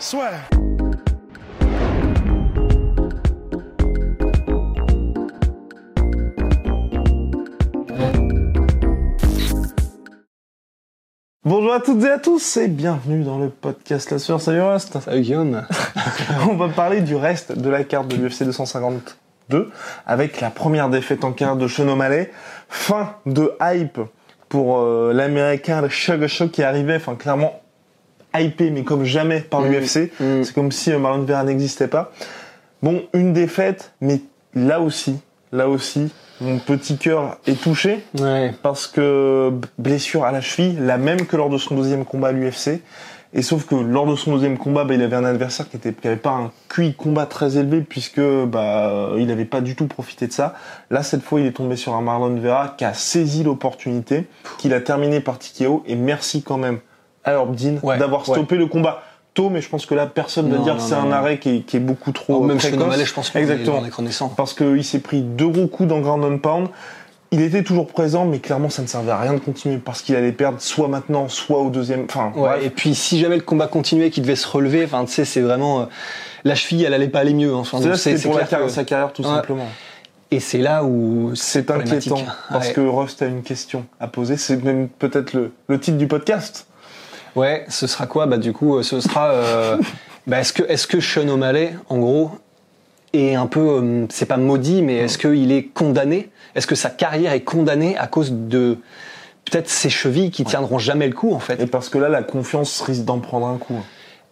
Soit. Bonjour à toutes et à tous et bienvenue dans le podcast La Sueur. Salut Rust. Salut Guillaume. On va parler du reste de la carte de l'UFC 252 avec la première défaite en carrière de O'Malley. Fin de hype pour euh, l'américain Show qui arrivait, enfin clairement hypé mais comme jamais par Mm. l'UFC. Mm. C'est comme si euh, Marlon Vera n'existait pas. Bon, une défaite, mais là aussi, là aussi, mon petit cœur est touché Ouais. parce que blessure à la cheville, la même que lors de son deuxième combat à l'UFC. Et sauf que lors de son deuxième combat, bah, il avait un adversaire qui était qui avait pas un QI combat très élevé puisque bah il n'avait pas du tout profité de ça. Là cette fois, il est tombé sur un Marlon Vera qui a saisi l'opportunité, qu'il a terminé par TKO et merci quand même à Herb Dean Ouais, d'avoir ouais. stoppé le combat tôt, mais je pense que là personne ne va Non, dire que c'est un arrêt qui est, qui est beaucoup trop Oh, même précoce. je pense Exactement parce qu'il s'est pris deux gros coups dans Ground and Pound. Il était toujours présent, mais clairement, ça ne servait à rien de continuer parce qu'il allait perdre soit maintenant, soit au deuxième. Enfin, Ouais, bref. et puis si jamais le combat continuait, qu'il devait se relever, enfin tu sais, c'est vraiment euh, la cheville, elle allait pas aller mieux. hein. C'est pour la carrière- que- sa carrière, tout Ouais. simplement. Et c'est là où C'est inquiétant parce Ouais. que Rust a une question à poser. C'est même peut-être le, le titre du podcast. Ouais, ce sera quoi Bah du coup, euh, ce sera. euh, bah, est-ce que est-ce que Sean O'Malley, en gros, est un peu, euh, c'est pas maudit, mais est-ce qu'il est condamné? Est-ce que sa carrière est condamnée à cause de peut-être ses chevilles qui tiendront jamais le coup en fait? Et parce que là, la confiance risque d'en prendre un coup.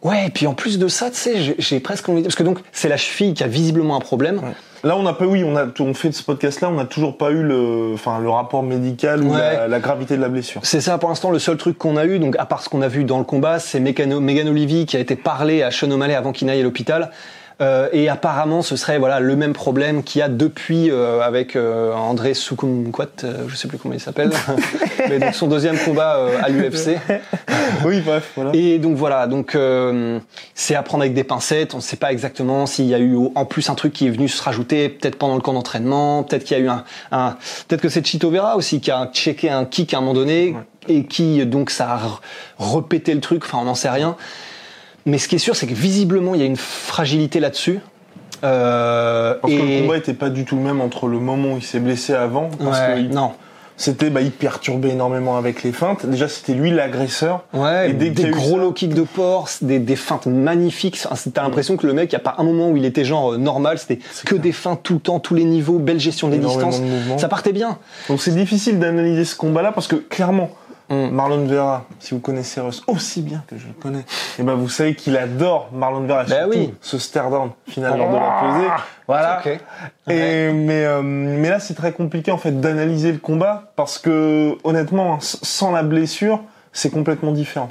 Ouais, et puis en plus de ça, tu sais, j'ai- j'ai presque envie de... Parce que donc, c'est la cheville qui a visiblement un problème. Là, on n'a pas, oui, on a, on fait de ce podcast-là, on n'a toujours pas eu le, enfin, le rapport médical ou Ouais. la, la gravité de la blessure. C'est ça pour l'instant le seul truc qu'on a eu, donc à part ce qu'on a vu dans le combat, c'est Megan, Megan Olivier qui a été parlé à Sean O'Malley avant qu'il n'aille à l'hôpital. Euh, et apparemment, ce serait voilà le même problème qu'il y a depuis euh, avec euh, André Soukoumkwat, euh, je sais plus comment il s'appelle, mais donc son deuxième combat euh, à l'UFC. oui, bref, voilà. Et donc voilà, donc euh, c'est à prendre avec des pincettes. On ne sait pas exactement s'il y a eu en plus un truc qui est venu se rajouter, peut-être pendant le camp d'entraînement, peut-être qu'il y a eu un, un- peut-être que c'est Chito Vera aussi qui a checké un kick à un moment donné et qui donc ça a repété le truc. Enfin, on n'en sait rien. Mais ce qui est sûr, c'est que visiblement il y a une fragilité là-dessus. Euh, Parce que le combat était pas du tout le même entre le moment où il s'est blessé avant, parce Ouais, que il- non. c'était, bah, il perturbait énormément avec les feintes. Déjà, c'était lui l'agresseur. Ouais, Et dès des gros ça- low kicks de Porce, des, des feintes magnifiques. T'as l'impression que le mec, il n'y a pas un moment où il était genre euh, normal, c'était que des feintes tout le temps, tous les niveaux, belle gestion des Énormément distances. de. Ça partait bien. Donc c'est difficile d'analyser ce combat-là parce que clairement, Mm. Marlon Vera, si vous connaissez Russ aussi bien que je le connais, et ben vous savez qu'il adore Marlon Vera Bah surtout oui. ce stare down final lors de la pesée. Voilà. Ok. Et mais euh, mais là c'est très compliqué en fait d'analyser le combat parce que honnêtement hein, sans la blessure c'est complètement différent.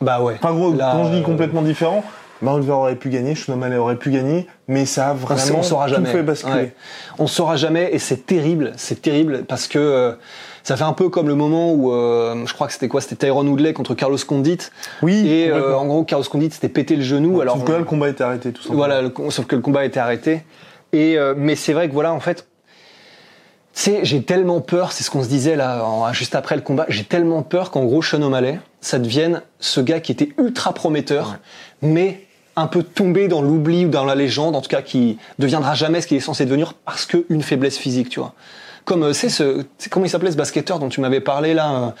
Bah ouais. Enfin gros Là, quand je dis euh, complètement différent, Marlon Vera aurait pu gagner, aurait pu gagner, mais ça a on, vraiment on saura tout jamais. fait basculer. Ouais. On saura jamais et c'est terrible, c'est terrible parce que euh, ça fait un peu comme le moment où euh, je crois que c'était quoi, c'était Tyrone Woodley contre Carlos Condit. Oui. Et euh, en gros, Carlos Condit s'était pété le genou. alors Sauf que là le combat était arrêté tout simplement. Voilà, le sauf que le combat été arrêté. Et euh, mais c'est vrai que voilà, en fait, tu sais, j'ai tellement peur. C'est ce qu'on se disait là, en- juste après le combat. J'ai tellement peur qu'en gros, Sean O'Malley, ça devienne ce gars qui était ultra prometteur, mais un peu tombé dans l'oubli ou dans la légende, en tout cas, qui deviendra jamais ce qu'il est censé devenir parce que une faiblesse physique, tu vois. Comme euh, c'est ce, comment il s'appelait ce basketteur dont tu m'avais parlé là,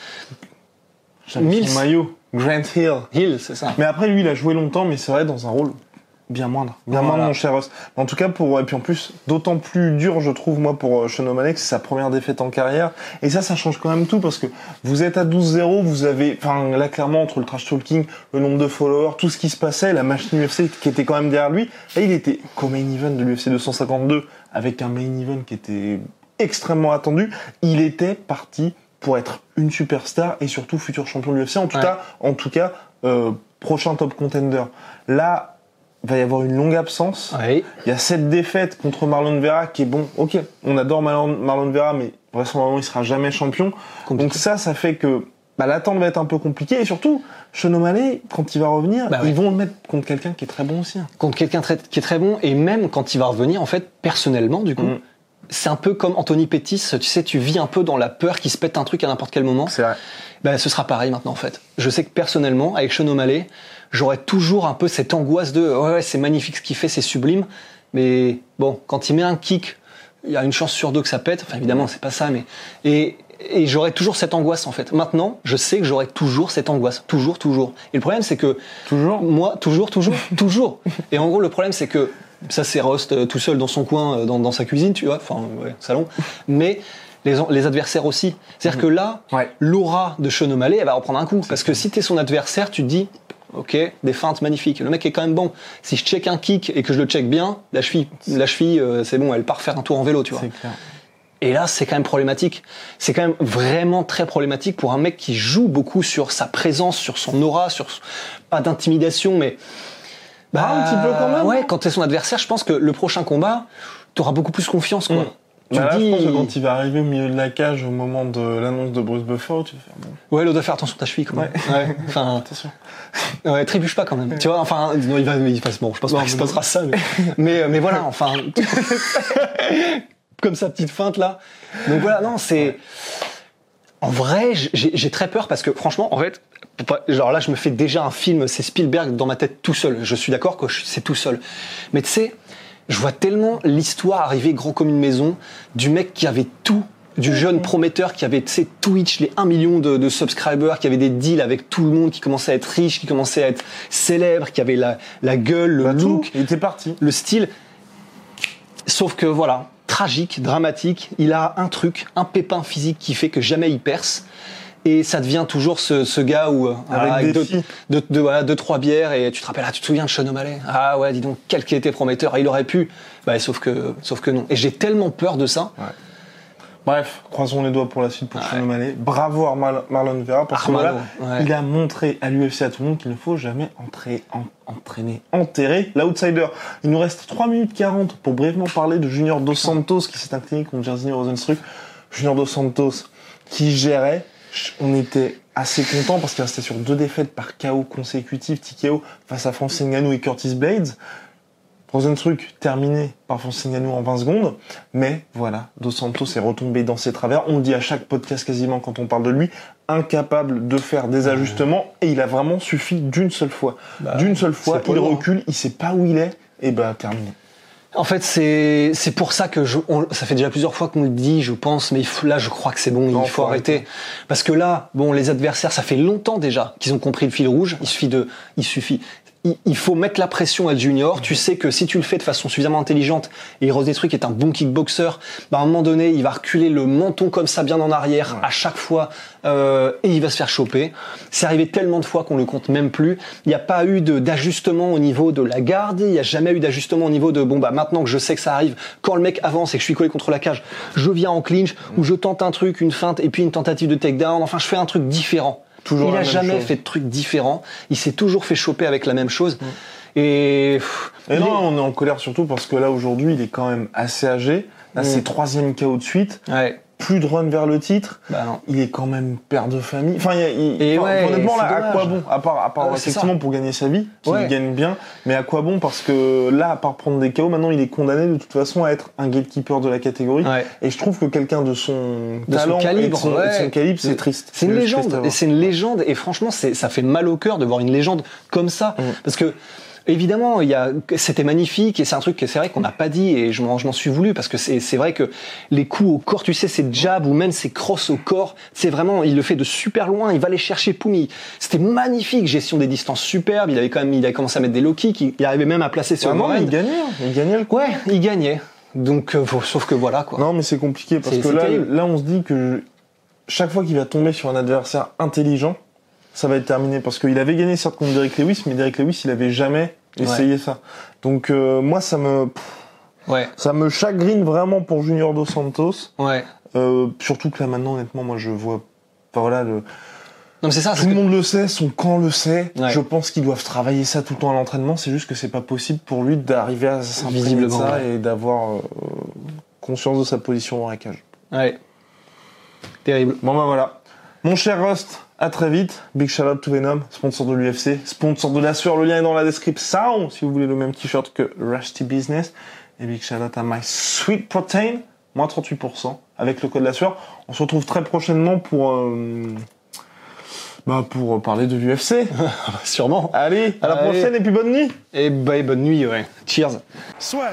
euh, Mills. maillot, Grant Hill. Hill, c'est ça. Mais après, lui, il a joué longtemps, mais c'est vrai, dans un rôle bien moindre. Bien Voilà. moindre, mon cher Ross. En tout cas, pour, et puis en plus, d'autant plus dur, je trouve, moi, pour euh, que c'est sa première défaite en carrière. Et ça, ça change quand même tout, parce que vous êtes à 12-0, vous avez, enfin, là, clairement, entre le trash talking, le nombre de followers, tout ce qui se passait, la machine UFC qui était quand même derrière lui, là, il était qu'au main event de l'UFC 252, avec un main event qui était extrêmement attendu. Il était parti pour être une superstar et surtout futur champion de l'UFC. En tout Ouais. cas, en tout cas, euh, prochain top contender. Là, va y avoir une longue absence. Oui. Il y a cette défaite contre Marlon Vera qui est bon. Ok, on adore Marlon, Marlon Vera, mais vraisemblablement il sera jamais champion. Compliqué. Donc ça, ça fait que bah, l'attente va être un peu compliquée. Et surtout, Sean O'Malley, quand il va revenir, Bah ouais. ils vont le mettre contre quelqu'un qui est très bon aussi. hein. contre quelqu'un qui est très bon et même quand il va revenir en fait personnellement du coup Mm. C'est un peu comme Anthony Pettis tu sais tu vis un peu dans la peur qu'il se pète un truc à n'importe quel moment C'est vrai. ben ce sera pareil maintenant en fait je sais que personnellement avec Sean O'Malley j'aurais toujours un peu cette angoisse de ouais, ouais c'est magnifique ce qu'il fait c'est sublime mais bon quand il met un kick il y a une chance sur deux que ça pète enfin évidemment c'est pas ça mais et et j'aurais toujours cette angoisse en fait. Maintenant, je sais que j'aurai toujours cette angoisse, toujours, toujours. Et le problème, c'est que Toujours? moi, toujours, toujours, toujours. Et en gros, le problème, c'est que ça, c'est Rust euh, tout seul dans son coin, euh, dans, dans sa cuisine, tu vois, enfin, ouais, salon. Mais les, les adversaires aussi. C'est-à-dire que là, Ouais. l'aura de Sean O'Malley, elle va reprendre un coup. Parce que si t'es son adversaire, tu te dis, ok, des feintes magnifiques. Le mec est quand même bon. Si je check un kick et que je le check bien, la cheville, la cheville, euh, c'est bon, elle part faire un tour en vélo, tu vois. Clair. Et là, c'est quand même problématique. C'est quand même vraiment très problématique pour un mec qui joue beaucoup sur sa présence, sur son aura, sur pas d'intimidation, mais bah, Ah, un petit peu quand même, Ouais, quand t'es son adversaire, je pense que le prochain combat, t'auras beaucoup plus confiance, quoi. Mm. Tu Bah là, dis, je pense que quand il va arriver au milieu de la cage au moment de l'annonce de Bruce Buffer, tu vas faire bon, ouais, l'autre doit faire attention à ta cheville, quand même. Ouais. Enfin, attention. ouais, trébuche pas quand même. Tu vois, enfin, non, il va, il va, bon, je pense Non, pas qu'il se passera ça, mais, mais, mais voilà, enfin, comme sa petite feinte là. Donc voilà, non, c'est. En vrai, j'ai très peur parce que franchement, en fait, genre là, je me fais déjà un film, c'est Spielberg dans ma tête tout seul. Je suis d'accord que c'est tout seul. Mais tu sais, je vois tellement l'histoire arriver grand comme une maison du mec qui avait tout du jeune prometteur qui avait, tu sais, Twitch, les 1 million de, de subscribers, qui avait des deals avec tout le monde, qui commençait à être riche, qui commençait à être célèbre, qui avait la, la gueule, le Bah, tout, look, il était parti. le style. Sauf que voilà, tragique, dramatique, il a un truc, un pépin physique qui fait que jamais il perce. Et ça devient toujours ce, ce gars où, euh, voilà, Avec deux, deux, deux, voilà, deux, trois bières et tu te rappelles, ah, tu te souviens de Sean O'Malley? Ah ouais, dis donc, quel qui était prometteur, il aurait pu. Bah, sauf que, sauf que non. Et j'ai tellement peur de ça. Bref, croisons les doigts pour la suite pour Ouais. Sean O'Malley. Bravo à Mar- Marlon Vera parce que Armano, voilà, ouais. il a montré à l'UFC à tout le monde qu'il ne faut jamais entrer, en- entraîner, enterrer l'outsider. Il nous reste 3 minutes 40 pour brièvement parler de Junior Dos Santos qui s'est incliné contre Jairzinho Rosenstruck. Junior Dos Santos qui gérait. On était assez content parce qu'il restait sur deux défaites par KO consécutif, TKO face à Francis Ngannou et Curtis Blades. Rosenstruck terminé par Francis Ngannou en 20 secondes, mais voilà, Dos Santos est retombé dans ses travers. On le dit à chaque podcast quasiment quand on parle de lui, incapable de faire des ajustements, et il a vraiment suffi d'une seule fois. Bah, d'une seule fois, il recule, il sait pas où il est, et bah terminé. En fait, c'est c'est pour ça que je, on- ça fait déjà plusieurs fois qu'on le dit, je pense, mais il faut- là, je crois que c'est bon, Non, il faut faut arrêter. arrêter. Parce que là, bon, les adversaires, ça fait longtemps déjà qu'ils ont compris le fil rouge. Il suffit de, il suffit, il, faut mettre la pression à Junior. Tu sais que si tu le fais de façon suffisamment intelligente, et Rose Destruc est un bon kickboxer, bah, à un moment donné, il va reculer le menton comme ça bien en arrière à chaque fois, euh, et il va se faire choper. C'est arrivé tellement de fois qu'on le compte même plus. Il n'y a pas eu de- d'ajustement au niveau de la garde. Il n'y a jamais eu d'ajustement au niveau de bon bah maintenant que je sais que ça arrive, quand le mec avance et que je suis collé contre la cage, je viens en clinch ou je tente un truc, une feinte et puis une tentative de takedown. Enfin, je fais un truc différent. Toujours il la a même jamais chose. fait de truc différent. Il s'est toujours fait choper avec la même chose. Et, pff, Et il non, on est en colère surtout parce que là aujourd'hui, il est quand même assez âgé. Là, Mm. c'est troisième KO de suite, ouais, plus de run vers le titre. bah non. Il est quand même père de famille. Enfin, il, Et enfin, ouais, honnêtement, là, à quoi bon À part, à part Ouais, c'est effectivement pour gagner sa vie, qu'il Ouais. gagne bien, mais à quoi bon Parce que là, à part prendre des KO, maintenant, il est condamné de toute façon à être un gatekeeper de la catégorie. Ouais. Et je trouve que quelqu'un de son De talent calibre, de son, et de ouais. son calibre, c'est triste. C'est une légende, c'est une légende, et franchement, ça fait mal au cœur de voir une légende comme ça, Mm. parce que évidemment, il y a, c'était magnifique, et c'est un truc que c'est vrai qu'on n'a pas dit, et je m'en, je m'en suis voulu, parce que c'est, c'est vrai que les coups au corps, tu sais, ces jabs ou même ces crosses au corps, c'est vraiment, il le fait de super loin, il va les chercher, poum, il- c'était magnifique, gestion des distances superbe, il avait quand même, il avait commencé à mettre des low kicks, il, arrivait même à placer sur le il gagnait, hein. il gagnait le coup. Ouais, il gagnait. Donc, euh, sauf que voilà, quoi. Non, mais c'est compliqué parce C'est- que c'est là, terrible. là, on se dit que chaque fois qu'il va tomber sur un adversaire intelligent, ça va être terminé parce qu'il avait gagné certes contre Derek Lewis, mais Derek Lewis, il avait jamais essayé ça. Donc euh, moi, ça me, Ouais, ça me chagrine vraiment pour Junior Dos Santos. ouais. Euh, surtout que là maintenant, honnêtement, moi, je vois, enfin voilà, le, Non, mais c'est ça. Tout le monde le sait, son camp le sait. Ouais. Je pense qu'ils doivent travailler ça tout le temps à l'entraînement. C'est juste que c'est pas possible pour lui d'arriver à s'imprégner de ça ouais. et d'avoir euh, conscience de sa position dans la cage. Ouais. Terrible. Bon bah voilà. Mon cher Rust, à très vite. Big shout out to Venom, sponsor de l'UFC, sponsor de la sueur. Le lien est dans la description si vous voulez le même t-shirt que Rusty Business. Et big shout out à My Sweet Protein, moins 38% avec le code la sueur. On se retrouve très prochainement pour, euh, bah, pour parler de l'UFC. Sûrement. Allez, à la Allez. prochaine et puis bonne nuit. Et bye, bonne nuit, ouais. Cheers. Swear.